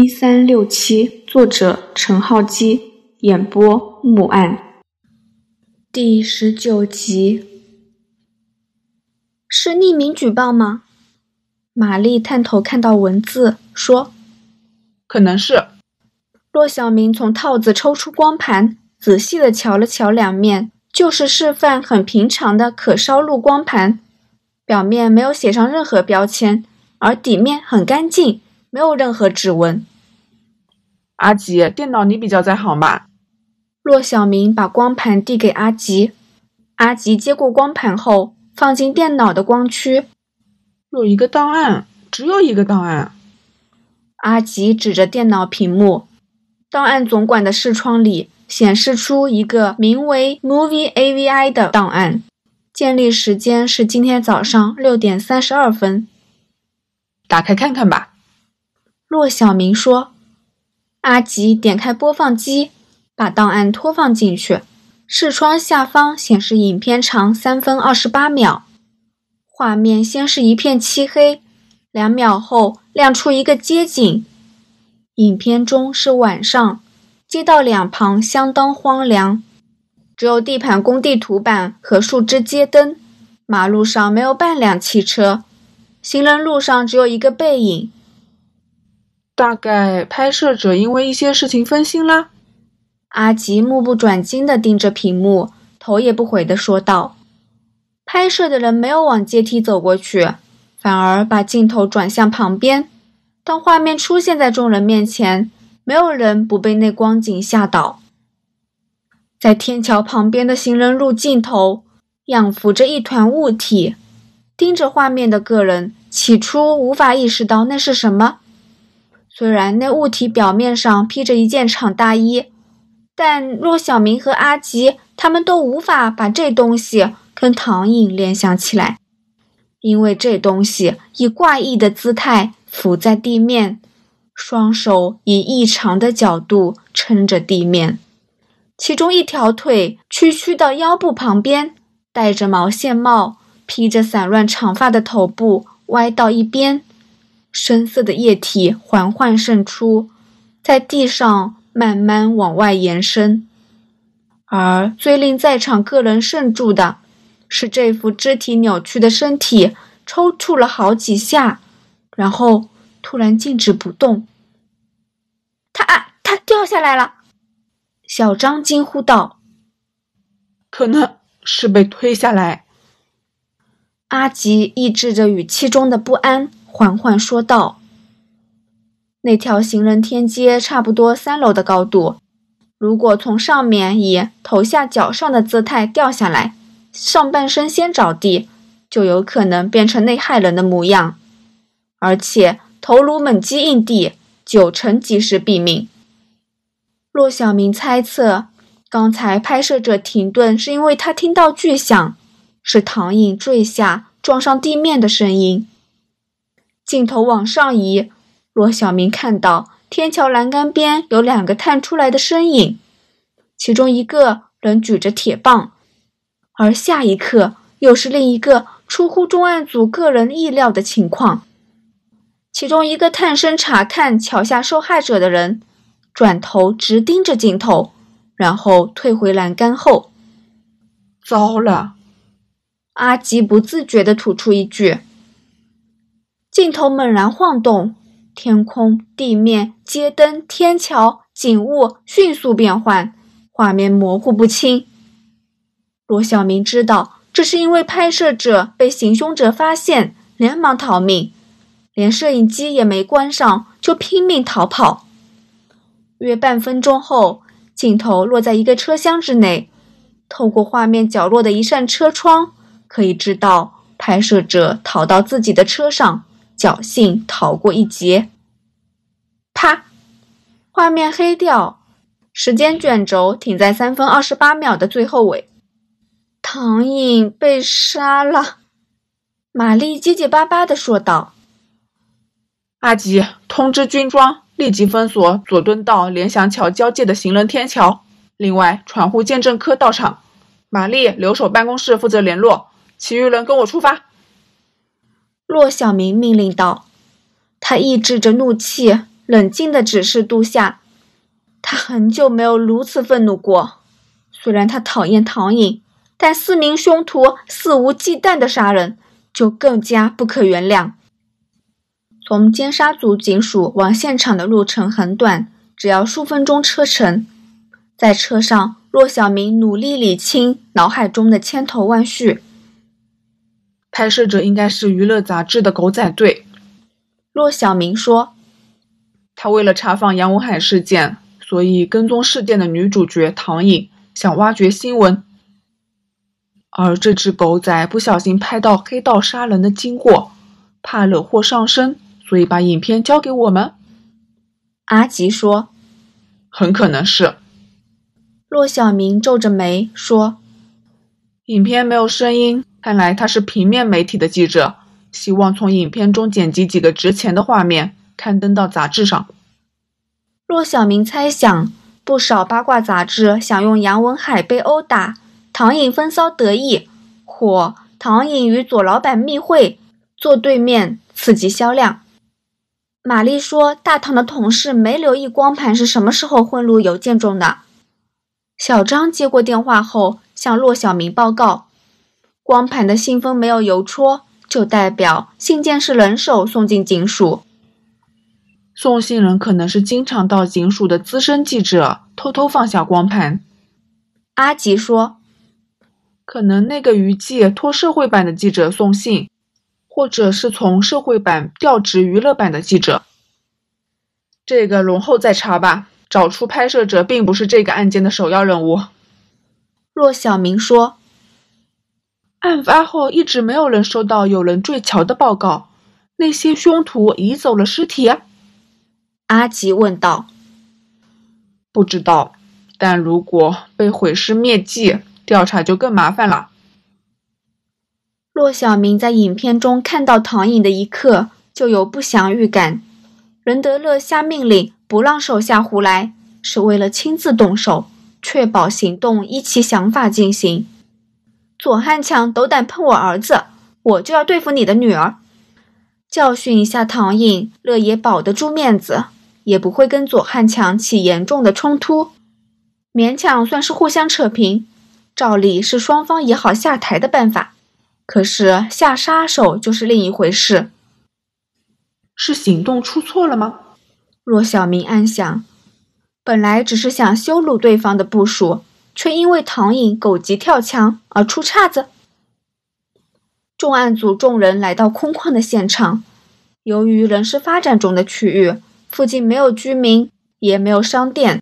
一三六七，作者陈浩基，演播木案，第十九集。是匿名举报吗？玛丽探头看到文字，说：“可能是。”骆小明从套子抽出光盘，仔细的瞧了瞧两面，就是示范很平常的可烧录光盘，表面没有写上任何标签，而底面很干净。没有任何指纹。阿吉，电脑你比较在行吧？骆小明把光盘递给阿吉，阿吉接过光盘后，放进电脑的光驱。有一个档案，只有一个档案。阿吉指着电脑屏幕，档案总管的视窗里显示出一个名为 “Movie AVI” 的档案，建立时间是今天早上六点三十二分。打开看看吧。骆小明说：“阿吉点开播放机，把档案拖放进去。视窗下方显示影片长三分二十八秒，画面先是一片漆黑，两秒后亮出一个街景。影片中是晚上，街道两旁相当荒凉，只有地盘工地图板和树枝街灯，马路上没有半辆汽车，行人路上只有一个背影。”大概拍摄者因为一些事情分心啦。阿吉目不转睛地盯着屏幕，头也不回地说道：“拍摄的人没有往阶梯走过去，反而把镜头转向旁边。当画面出现在众人面前，没有人不被那光景吓倒。在天桥旁边的行人路尽头，仰浮着一团物体。盯着画面的个人起初无法意识到那是什么。”虽然那物体表面上披着一件长大衣，但骆小明和阿吉他们都无法把这东西跟唐颖联想起来，因为这东西以怪异的姿态伏在地面，双手以异常的角度撑着地面，其中一条腿屈曲到腰部旁边，戴着毛线帽，披着散乱长发的头部歪到一边。深色的液体缓缓渗出，在地上慢慢往外延伸。而最令在场个人慎住的是，这副肢体扭曲的身体抽搐了好几下，然后突然静止不动。他啊，他掉下来了！小张惊呼道：“可能是被推下来。”阿吉抑制着语气中的不安。缓缓说道：“那条行人天阶差不多三楼的高度，如果从上面以头下脚上的姿态掉下来，上半身先着地，就有可能变成内害人的模样。而且头颅猛击硬地，九成及时毙命。”骆小明猜测，刚才拍摄者停顿是因为他听到巨响，是唐颖坠下撞上地面的声音。镜头往上移，罗小明看到天桥栏杆边有两个探出来的身影，其中一个人举着铁棒，而下一刻又是另一个出乎重案组个人意料的情况。其中一个探身查看桥下受害者的人，转头直盯着镜头，然后退回栏杆后。糟了！阿吉不自觉地吐出一句。镜头猛然晃动，天空、地面、街灯、天桥、景物迅速变换，画面模糊不清。罗小明知道，这是因为拍摄者被行凶者发现，连忙逃命，连摄影机也没关上，就拼命逃跑。约半分钟后，镜头落在一个车厢之内，透过画面角落的一扇车窗，可以知道拍摄者逃到自己的车上。侥幸逃过一劫。啪！画面黑掉，时间卷轴停在三分二十八秒的最后尾。唐颖被杀了，玛丽结结巴巴的说道：“阿吉，通知军装，立即封锁佐敦道联想桥交界的行人天桥。另外，传呼鉴证科到场。玛丽留守办公室负责联络，其余人跟我出发。”骆小明命令道：“他抑制着怒气，冷静地指示杜夏。他很久没有如此愤怒过。虽然他讨厌唐颖，但四名凶徒肆无忌惮的杀人，就更加不可原谅。从尖沙咀警署往现场的路程很短，只要数分钟车程。在车上，骆小明努力理清脑海中的千头万绪。拍摄者应该是娱乐杂志的狗仔队。骆小明说：“他为了查访杨文海事件，所以跟踪事件的女主角唐颖，想挖掘新闻。而这只狗仔不小心拍到黑道杀人的经过，怕惹祸上身。”所以把影片交给我们，阿吉说：“很可能是。”骆小明皱着眉说：“影片没有声音，看来他是平面媒体的记者，希望从影片中剪辑几个值钱的画面，刊登到杂志上。”骆小明猜想，不少八卦杂志想用杨文海被殴打、唐颖风骚得意，或唐颖与左老板密会做对面，刺激销量。玛丽说：“大堂的同事没留意光盘是什么时候混入邮件中的。”小张接过电话后向骆小明报告：“光盘的信封没有邮戳，就代表信件是人手送进警署。送信人可能是经常到警署的资深记者，偷偷放下光盘。”阿吉说：“可能那个娱记托社会版的记者送信。”或者是从社会版调职娱乐版的记者，这个容后再查吧。找出拍摄者并不是这个案件的首要任务。骆小明说：“案发后一直没有人收到有人坠桥的报告，那些凶徒移走了尸体？”阿吉问道。“不知道，但如果被毁尸灭迹，调查就更麻烦了。”骆小明在影片中看到唐颖的一刻，就有不祥预感。任德乐下命令不让手下胡来，是为了亲自动手，确保行动依其想法进行。左汉强斗胆碰我儿子，我就要对付你的女儿，教训一下唐颖，乐也保得住面子，也不会跟左汉强起严重的冲突，勉强算是互相扯平。照理是双方也好下台的办法。可是下杀手就是另一回事。是行动出错了吗？骆小明暗想，本来只是想羞辱对方的部署，却因为唐颖狗急跳墙而出岔子。重案组众人来到空旷的现场，由于仍是发展中的区域，附近没有居民，也没有商店。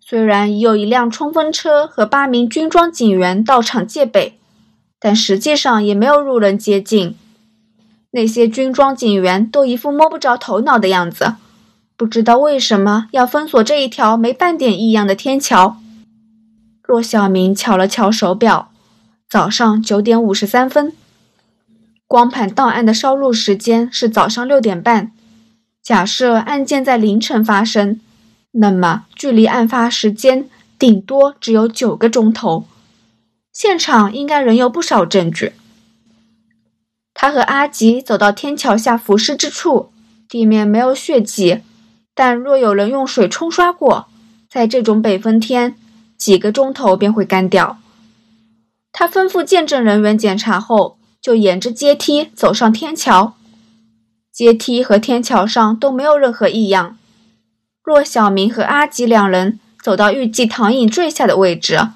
虽然已有一辆冲锋车和八名军装警员到场戒备。但实际上也没有路人接近，那些军装警员都一副摸不着头脑的样子，不知道为什么要封锁这一条没半点异样的天桥。骆小明瞧了瞧手表，早上九点五十三分，光盘档案的烧录时间是早上六点半。假设案件在凌晨发生，那么距离案发时间顶多只有九个钟头。现场应该仍有不少证据。他和阿吉走到天桥下浮尸之处，地面没有血迹，但若有人用水冲刷过，在这种北风天，几个钟头便会干掉。他吩咐见证人员检查后，就沿着阶梯走上天桥。阶梯和天桥上都没有任何异样。若小明和阿吉两人走到预计唐颖坠下的位置。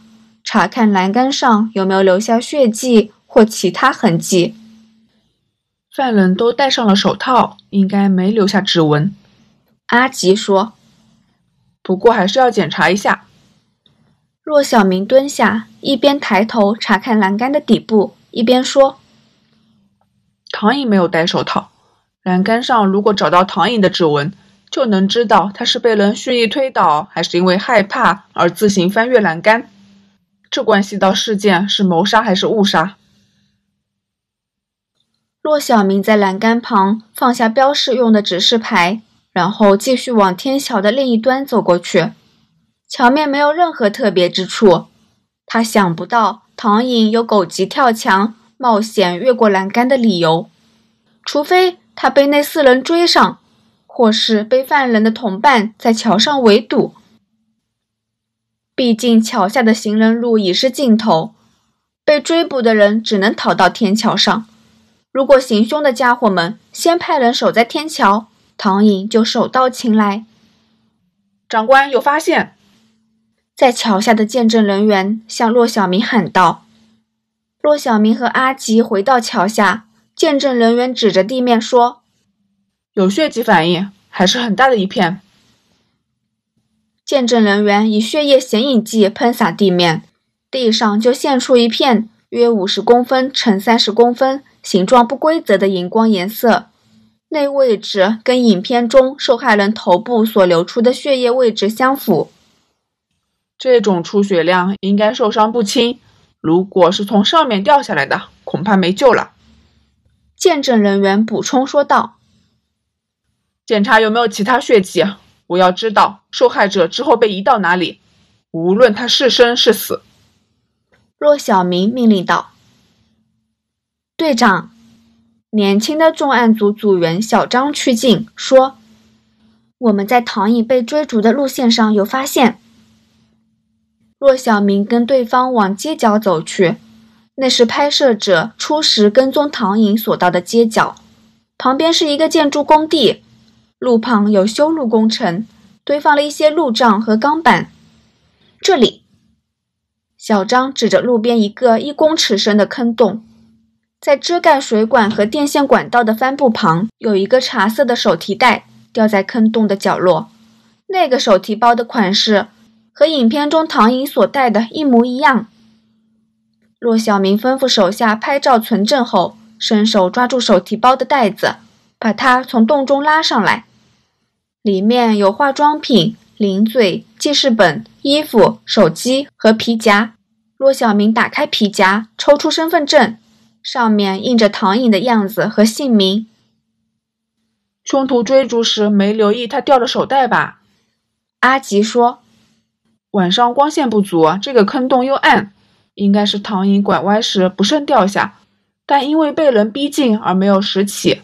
查看栏杆上有没有留下血迹或其他痕迹。犯人都戴上了手套，应该没留下指纹。阿吉说：“不过还是要检查一下。”若小明蹲下，一边抬头查看栏杆的底部，一边说：“唐颖没有戴手套，栏杆上如果找到唐颖的指纹，就能知道他是被人蓄意推倒，还是因为害怕而自行翻越栏杆。”这关系到事件是谋杀还是误杀。骆小明在栏杆旁放下标示用的指示牌，然后继续往天桥的另一端走过去。桥面没有任何特别之处，他想不到唐颖有狗急跳墙、冒险越过栏杆的理由，除非他被那四人追上，或是被犯人的同伴在桥上围堵。毕竟桥下的行人路已是尽头，被追捕的人只能逃到天桥上。如果行凶的家伙们先派人守在天桥，唐颖就手到擒来。长官有发现，在桥下的见证人员向骆小明喊道。骆小明和阿吉回到桥下，见证人员指着地面说：“有血迹反应，还是很大的一片。”见证人员以血液显影剂喷洒地面，地上就现出一片约五十公分乘三十公分、形状不规则的荧光颜色。那位置跟影片中受害人头部所流出的血液位置相符。这种出血量应该受伤不轻，如果是从上面掉下来的，恐怕没救了。见证人员补充说道：“检查有没有其他血迹，我要知道受害者之后被移到哪里，无论他是生是死。”骆小明命令道：“队长。”年轻的重案组组员小张趋近说：“我们在唐颖被追逐的路线上有发现。”骆小明跟对方往街角走去，那是拍摄者初时跟踪唐颖所到的街角。旁边是一个建筑工地，路旁有修路工程，堆放了一些路障和钢板。这里，小张指着路边一个一公尺深的坑洞。在遮盖水管和电线管道的帆布旁，有一个茶色的手提袋，掉在坑洞的角落。那个手提包的款式和影片中唐颖所带的一模一样。骆小明吩咐手下拍照存证后，伸手抓住手提包的袋子，把它从洞中拉上来。里面有化妆品、零嘴、记事本、衣服、手机和皮夹。骆小明打开皮夹，抽出身份证。上面印着唐颖的样子和姓名。凶徒追逐时没留意他掉了手袋吧？阿吉说：“晚上光线不足，这个坑洞又暗，应该是唐颖拐弯时不慎掉下，但因为被人逼近而没有拾起。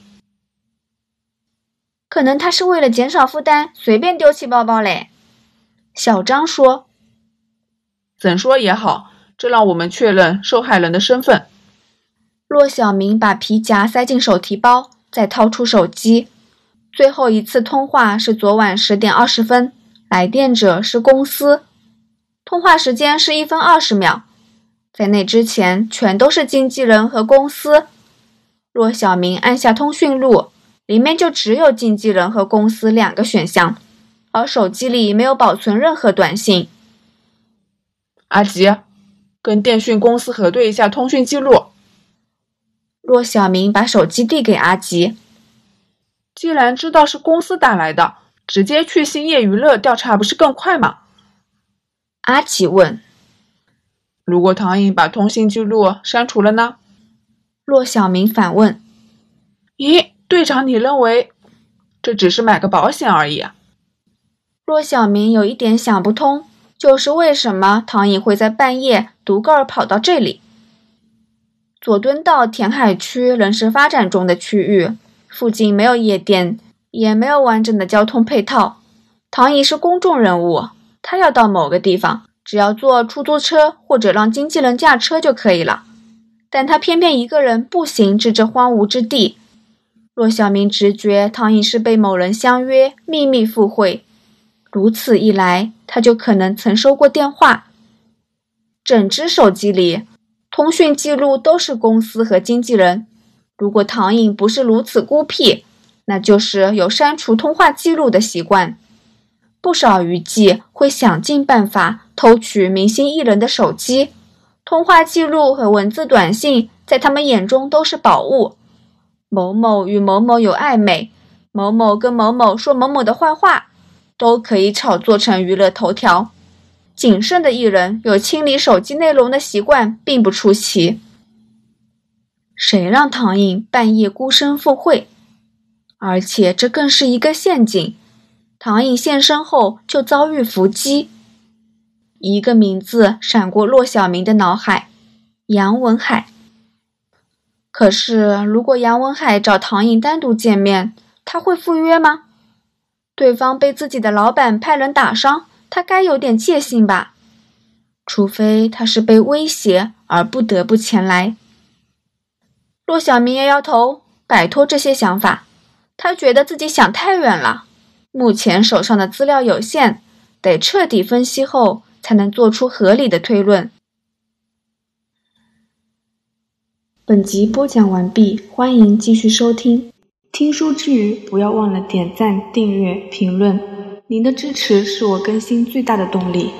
可能他是为了减少负担，随便丢弃包包嘞。”小张说：“怎说也好，这让我们确认受害人的身份。”骆小明把皮夹塞进手提包，再掏出手机。最后一次通话是昨晚十点二十分，来电者是公司，通话时间是一分二十秒。在那之前，全都是经纪人和公司。若小明按下通讯录，里面就只有经纪人和公司两个选项，而手机里没有保存任何短信。阿吉，跟电讯公司核对一下通讯记录。若小明把手机递给阿吉。既然知道是公司打来的，直接去兴业娱乐调查不是更快吗？阿奇问。如果唐颖把通信记录删除了呢？骆小明反问。咦，队长，你认为这只是买个保险而已啊？骆小明有一点想不通，就是为什么唐颖会在半夜独个儿跑到这里？佐敦道填海区仍是发展中的区域，附近没有夜店，也没有完整的交通配套。唐颖是公众人物，他要到某个地方，只要坐出租车或者让经纪人驾车就可以了。但他偏偏一个人步行至这荒芜之地。骆小明直觉唐颖是被某人相约秘密赴会，如此一来，他就可能曾收过电话。整只手机里。通讯记录都是公司和经纪人。如果唐颖不是如此孤僻，那就是有删除通话记录的习惯。不少娱记会想尽办法偷取明星艺人的手机，通话记录和文字短信在他们眼中都是宝物。某某与某某有暧昧，某某跟某某说某某的坏话，都可以炒作成娱乐头条。谨慎的艺人有清理手机内容的习惯，并不出奇。谁让唐颖半夜孤身赴会？而且这更是一个陷阱。唐颖现身后就遭遇伏击。一个名字闪过骆小明的脑海：杨文海。可是，如果杨文海找唐颖单独见面，他会赴约吗？对方被自己的老板派人打伤，他该有点戒心吧？除非他是被威胁而不得不前来。骆小明摇摇头，摆脱这些想法。他觉得自己想太远了。目前手上的资料有限，得彻底分析后才能做出合理的推论。本集播讲完毕，欢迎继续收听。听书之余，不要忘了点赞、订阅、评论，您的支持是我更新最大的动力。